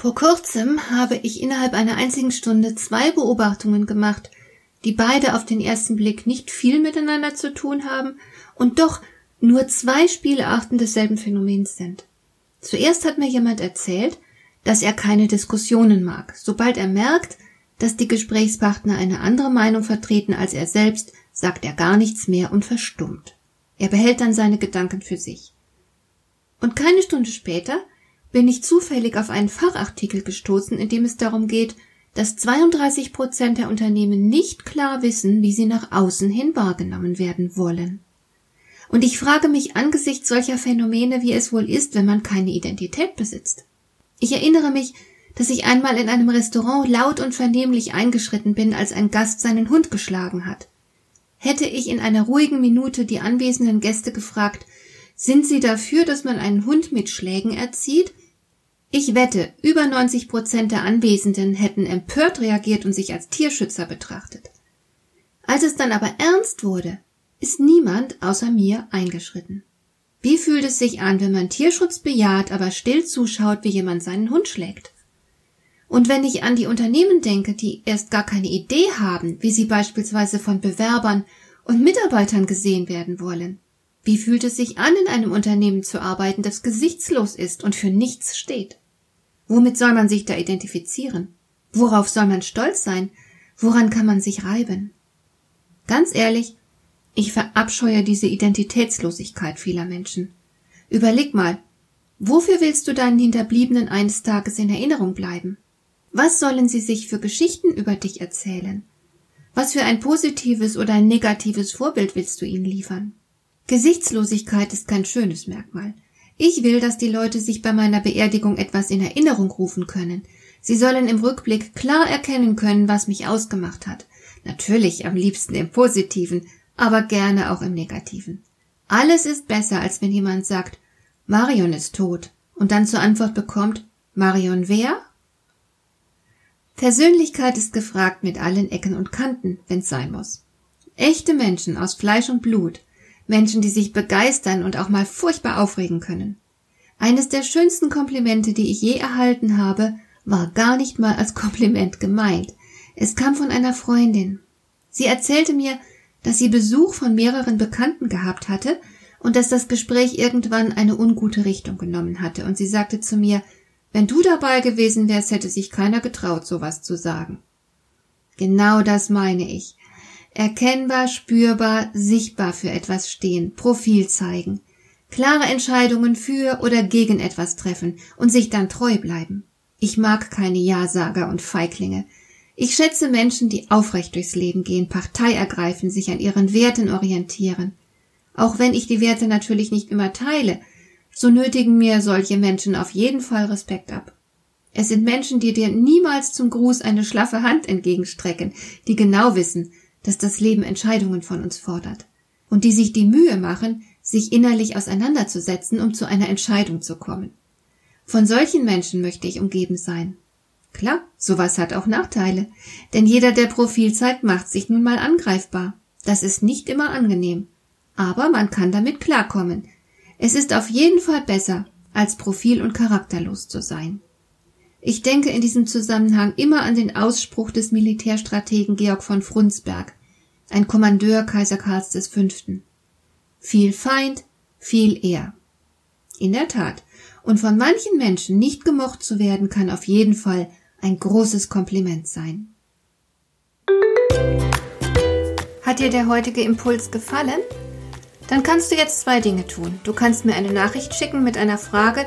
Vor kurzem habe ich innerhalb einer einzigen Stunde zwei Beobachtungen gemacht, die beide auf den ersten Blick nicht viel miteinander zu tun haben und doch nur zwei Spielarten desselben Phänomens sind. Zuerst hat mir jemand erzählt, dass er keine Diskussionen mag. Sobald er merkt, dass die Gesprächspartner eine andere Meinung vertreten als er selbst, sagt er gar nichts mehr und verstummt. Er behält dann seine Gedanken für sich. Und keine Stunde später bin ich zufällig auf einen Fachartikel gestoßen, in dem es darum geht, dass 32 Prozent der Unternehmen nicht klar wissen, wie sie nach außen hin wahrgenommen werden wollen. Und ich frage mich angesichts solcher Phänomene, wie es wohl ist, wenn man keine Identität besitzt. Ich erinnere mich, dass ich einmal in einem Restaurant laut und vernehmlich eingeschritten bin, als ein Gast seinen Hund geschlagen hat. Hätte ich in einer ruhigen Minute die anwesenden Gäste gefragt, sind Sie dafür, dass man einen Hund mit Schlägen erzieht? Ich wette, über 90 Prozent der Anwesenden hätten empört reagiert und sich als Tierschützer betrachtet. Als es dann aber ernst wurde, ist niemand außer mir eingeschritten. Wie fühlt es sich an, wenn man Tierschutz bejaht, aber still zuschaut, wie jemand seinen Hund schlägt? Und wenn ich an die Unternehmen denke, die erst gar keine Idee haben, wie sie beispielsweise von Bewerbern und Mitarbeitern gesehen werden wollen, wie fühlt es sich an, in einem Unternehmen zu arbeiten, das gesichtslos ist und für nichts steht? Womit soll man sich da identifizieren? Worauf soll man stolz sein? Woran kann man sich reiben? Ganz ehrlich, ich verabscheue diese Identitätslosigkeit vieler Menschen. Überleg mal, wofür willst du deinen Hinterbliebenen eines Tages in Erinnerung bleiben? Was sollen sie sich für Geschichten über dich erzählen? Was für ein positives oder ein negatives Vorbild willst du ihnen liefern? Gesichtslosigkeit ist kein schönes Merkmal. Ich will, dass die Leute sich bei meiner Beerdigung etwas in Erinnerung rufen können. Sie sollen im Rückblick klar erkennen können, was mich ausgemacht hat. Natürlich am liebsten im Positiven, aber gerne auch im Negativen. Alles ist besser, als wenn jemand sagt, Marion ist tot und dann zur Antwort bekommt, Marion wer? Persönlichkeit ist gefragt mit allen Ecken und Kanten, wenn's sein muss. Echte Menschen aus Fleisch und Blut Menschen, die sich begeistern und auch mal furchtbar aufregen können. Eines der schönsten Komplimente, die ich je erhalten habe, war gar nicht mal als Kompliment gemeint. Es kam von einer Freundin. Sie erzählte mir, dass sie Besuch von mehreren Bekannten gehabt hatte und dass das Gespräch irgendwann eine ungute Richtung genommen hatte, und sie sagte zu mir, wenn du dabei gewesen wärst, hätte sich keiner getraut, sowas zu sagen. Genau das meine ich erkennbar, spürbar, sichtbar für etwas stehen, Profil zeigen, klare Entscheidungen für oder gegen etwas treffen und sich dann treu bleiben. Ich mag keine Ja-Sager und Feiglinge. Ich schätze Menschen, die aufrecht durchs Leben gehen, Partei ergreifen, sich an ihren Werten orientieren. Auch wenn ich die Werte natürlich nicht immer teile, so nötigen mir solche Menschen auf jeden Fall Respekt ab. Es sind Menschen, die dir niemals zum Gruß eine schlaffe Hand entgegenstrecken, die genau wissen, dass das Leben Entscheidungen von uns fordert und die sich die Mühe machen, sich innerlich auseinanderzusetzen, um zu einer Entscheidung zu kommen. Von solchen Menschen möchte ich umgeben sein. Klar, sowas hat auch Nachteile, denn jeder, der Profil zeigt, macht sich nun mal angreifbar. Das ist nicht immer angenehm, aber man kann damit klarkommen. Es ist auf jeden Fall besser, als profil- und charakterlos zu sein. Ich denke in diesem Zusammenhang immer an den Ausspruch des Militärstrategen Georg von Frundsberg, ein Kommandeur Kaiser Karls V. Viel Feind, viel Ehr. In der Tat, und von manchen Menschen nicht gemocht zu werden, kann auf jeden Fall ein großes Kompliment sein. Hat dir der heutige Impuls gefallen? Dann kannst du jetzt zwei Dinge tun. Du kannst mir eine Nachricht schicken mit einer Frage,